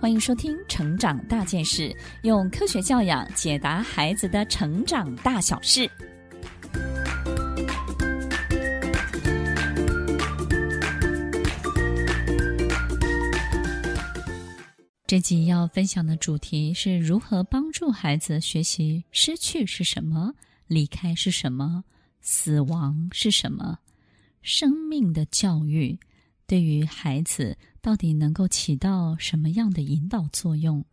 欢迎收听《成长大件事》，用科学教养解答孩子的成长大小事。这集要分享的主题是如何帮助孩子学习失去是什么，离开是什么，死亡是什么，生命的教育。对于孩子到底能够起到什么样的引导作用？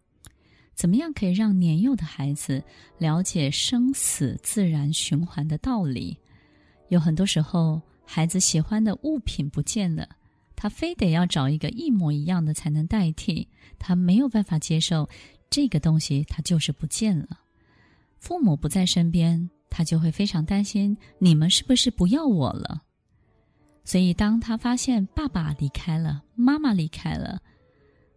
怎么样可以让年幼的孩子了解生死自然循环的道理？有很多时候，孩子喜欢的物品不见了，他非得要找一个一模一样的才能代替，他没有办法接受这个东西，他就是不见了。父母不在身边，他就会非常担心，你们是不是不要我了？所以，当他发现爸爸离开了，妈妈离开了，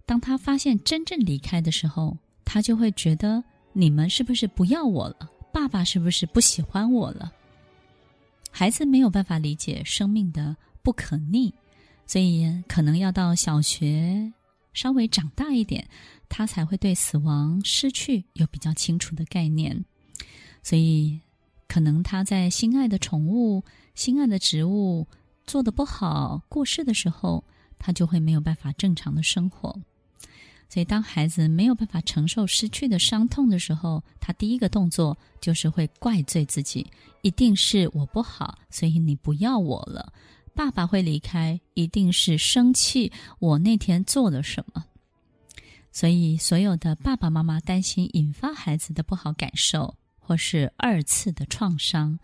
当他发现真正离开的时候，他就会觉得你们是不是不要我了？爸爸是不是不喜欢我了？孩子没有办法理解生命的不可逆，所以可能要到小学稍微长大一点，他才会对死亡、失去有比较清楚的概念。所以，可能他在心爱的宠物、心爱的植物。做的不好，过世的时候，他就会没有办法正常的生活。所以，当孩子没有办法承受失去的伤痛的时候，他第一个动作就是会怪罪自己，一定是我不好，所以你不要我了。爸爸会离开，一定是生气我那天做了什么。所以，所有的爸爸妈妈担心引发孩子的不好感受，或是二次的创伤。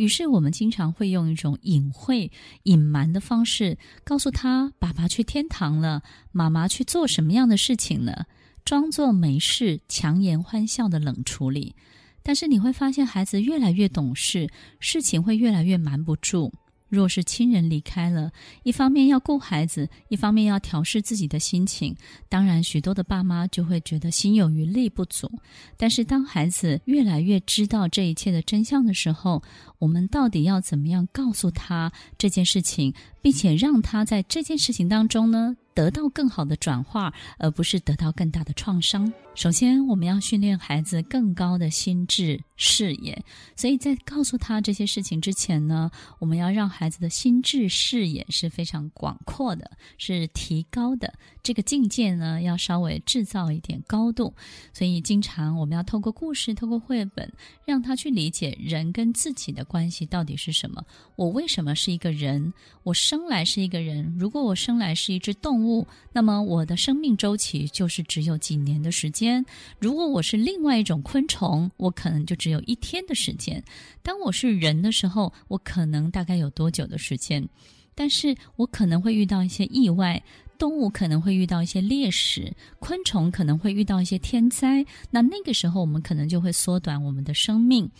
于是，我们经常会用一种隐晦、隐瞒的方式，告诉他：“爸爸去天堂了，妈妈去做什么样的事情了？”装作没事，强颜欢笑的冷处理。但是你会发现，孩子越来越懂事，事情会越来越瞒不住。若是亲人离开了，一方面要顾孩子，一方面要调试自己的心情，当然许多的爸妈就会觉得心有余力不足。但是当孩子越来越知道这一切的真相的时候，我们到底要怎么样告诉他这件事情，并且让他在这件事情当中呢，得到更好的转化，而不是得到更大的创伤。首先，我们要训练孩子更高的心智视野。所以在告诉他这些事情之前呢，我们要让孩子的心智视野是非常广阔的，是提高的。这个境界呢，要稍微制造一点高度。所以，经常我们要透过故事、透过绘本，让他去理解人跟自己的关系到底是什么。我为什么是一个人？我生来是一个人。如果我生来是一只动物，那么我的生命周期就是只有几年的时间。如果我是另外一种昆虫，我可能就只有一天的时间。当我是人的时候，我可能大概有多久的时间？但是我可能会遇到一些意外，动物可能会遇到一些猎食，昆虫可能会遇到一些天灾。那那个时候，我们可能就会缩短我们的生命。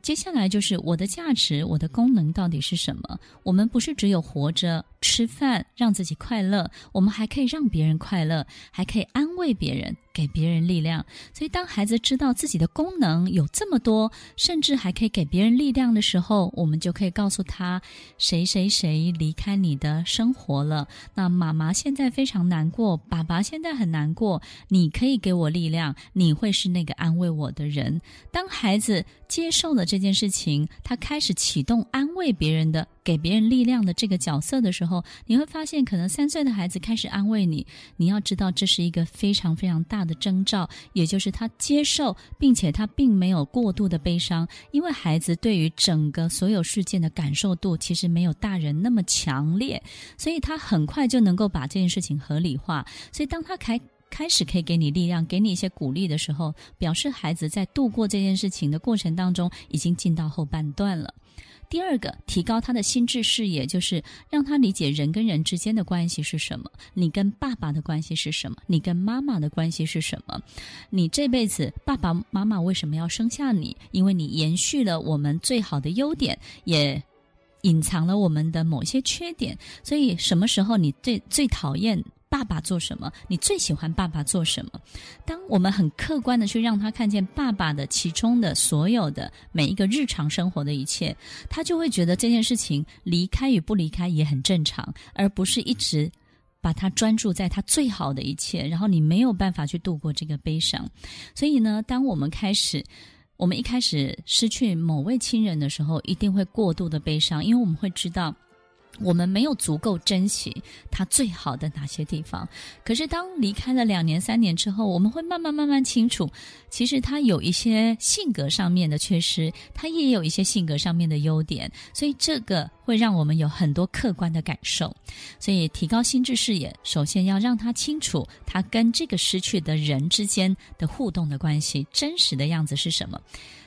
接下来就是我的价值，我的功能到底是什么？我们不是只有活着。吃饭让自己快乐，我们还可以让别人快乐，还可以安慰别人，给别人力量。所以，当孩子知道自己的功能有这么多，甚至还可以给别人力量的时候，我们就可以告诉他：谁谁谁离开你的生活了。那妈妈现在非常难过，爸爸现在很难过。你可以给我力量，你会是那个安慰我的人。当孩子接受了这件事情，他开始启动安慰别人的。给别人力量的这个角色的时候，你会发现，可能三岁的孩子开始安慰你。你要知道，这是一个非常非常大的征兆，也就是他接受，并且他并没有过度的悲伤，因为孩子对于整个所有事件的感受度其实没有大人那么强烈，所以他很快就能够把这件事情合理化。所以当他开开始可以给你力量，给你一些鼓励的时候，表示孩子在度过这件事情的过程当中，已经进到后半段了。第二个，提高他的心智视野，就是让他理解人跟人之间的关系是什么。你跟爸爸的关系是什么？你跟妈妈的关系是什么？你这辈子爸爸妈妈为什么要生下你？因为你延续了我们最好的优点，也隐藏了我们的某些缺点。所以，什么时候你最最讨厌？爸爸做什么？你最喜欢爸爸做什么？当我们很客观的去让他看见爸爸的其中的所有的每一个日常生活的一切，他就会觉得这件事情离开与不离开也很正常，而不是一直把它专注在他最好的一切，然后你没有办法去度过这个悲伤。所以呢，当我们开始，我们一开始失去某位亲人的时候，一定会过度的悲伤，因为我们会知道。我们没有足够珍惜他最好的哪些地方，可是当离开了两年、三年之后，我们会慢慢、慢慢清楚，其实他有一些性格上面的缺失，他也有一些性格上面的优点，所以这个会让我们有很多客观的感受。所以提高心智视野，首先要让他清楚他跟这个失去的人之间的互动的关系，真实的样子是什么。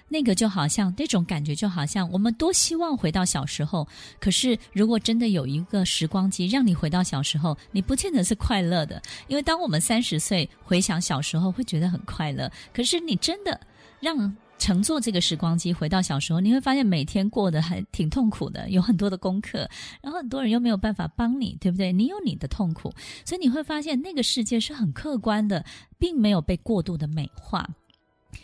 那个就好像那种感觉，就好像我们多希望回到小时候。可是，如果真的有一个时光机让你回到小时候，你不见得是快乐的。因为当我们三十岁回想小时候，会觉得很快乐。可是，你真的让乘坐这个时光机回到小时候，你会发现每天过得还挺痛苦的，有很多的功课，然后很多人又没有办法帮你，对不对？你有你的痛苦，所以你会发现那个世界是很客观的，并没有被过度的美化。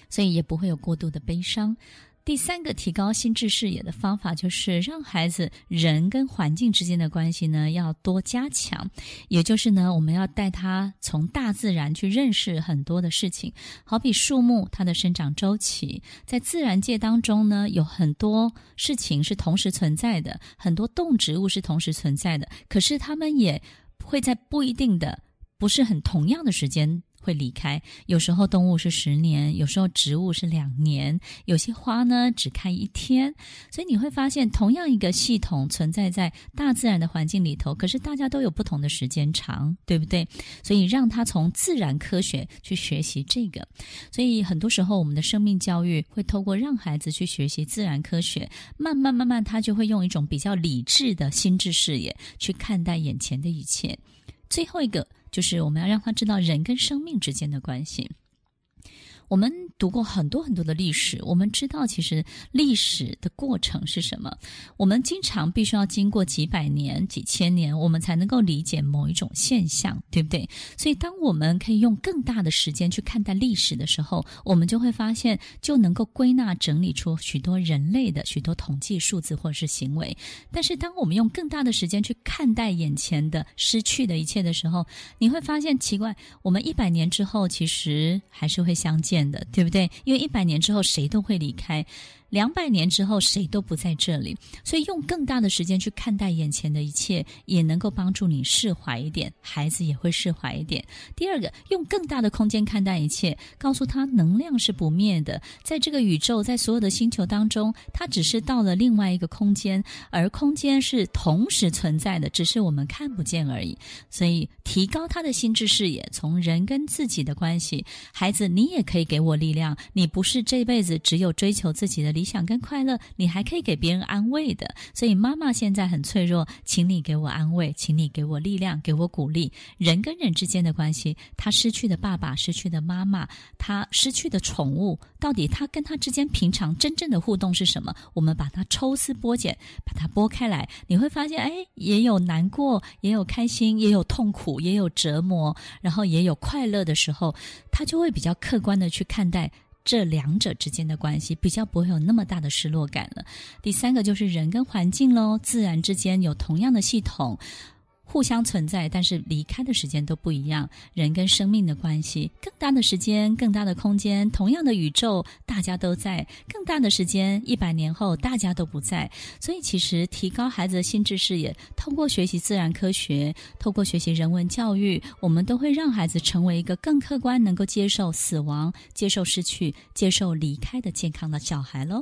所以也不会有过度的悲伤。第三个提高心智视野的方法，就是让孩子人跟环境之间的关系呢，要多加强。也就是呢，我们要带他从大自然去认识很多的事情，好比树木它的生长周期，在自然界当中呢，有很多事情是同时存在的，很多动植物是同时存在的，可是它们也会在不一定的、不是很同样的时间。会离开，有时候动物是十年，有时候植物是两年，有些花呢只开一天，所以你会发现，同样一个系统存在在大自然的环境里头，可是大家都有不同的时间长，对不对？所以让他从自然科学去学习这个，所以很多时候我们的生命教育会透过让孩子去学习自然科学，慢慢慢慢，他就会用一种比较理智的心智视野去看待眼前的一切。最后一个。就是我们要让他知道人跟生命之间的关系。我们读过很多很多的历史，我们知道其实历史的过程是什么。我们经常必须要经过几百年、几千年，我们才能够理解某一种现象，对不对？所以，当我们可以用更大的时间去看待历史的时候，我们就会发现，就能够归纳整理出许多人类的许多统计数字或者是行为。但是，当我们用更大的时间去看待眼前的失去的一切的时候，你会发现奇怪，我们一百年之后其实还是会相见。的对对不对？因为一百年之后谁都会离开。两百年之后，谁都不在这里，所以用更大的时间去看待眼前的一切，也能够帮助你释怀一点，孩子也会释怀一点。第二个，用更大的空间看待一切，告诉他能量是不灭的，在这个宇宙，在所有的星球当中，它只是到了另外一个空间，而空间是同时存在的，只是我们看不见而已。所以，提高他的心智视野，从人跟自己的关系，孩子，你也可以给我力量，你不是这辈子只有追求自己的。理想跟快乐，你还可以给别人安慰的。所以妈妈现在很脆弱，请你给我安慰，请你给我力量，给我鼓励。人跟人之间的关系，他失去的爸爸，失去的妈妈，他失去的宠物，到底他跟他之间平常真正的互动是什么？我们把它抽丝剥茧，把它剥开来，你会发现，哎，也有难过，也有开心，也有痛苦，也有折磨，然后也有快乐的时候，他就会比较客观的去看待。这两者之间的关系比较不会有那么大的失落感了。第三个就是人跟环境喽，自然之间有同样的系统。互相存在，但是离开的时间都不一样。人跟生命的关系，更大的时间，更大的空间，同样的宇宙，大家都在；更大的时间，一百年后大家都不在。所以，其实提高孩子的心智视野，透过学习自然科学，透过学习人文教育，我们都会让孩子成为一个更客观、能够接受死亡、接受失去、接受离开的健康的小孩喽。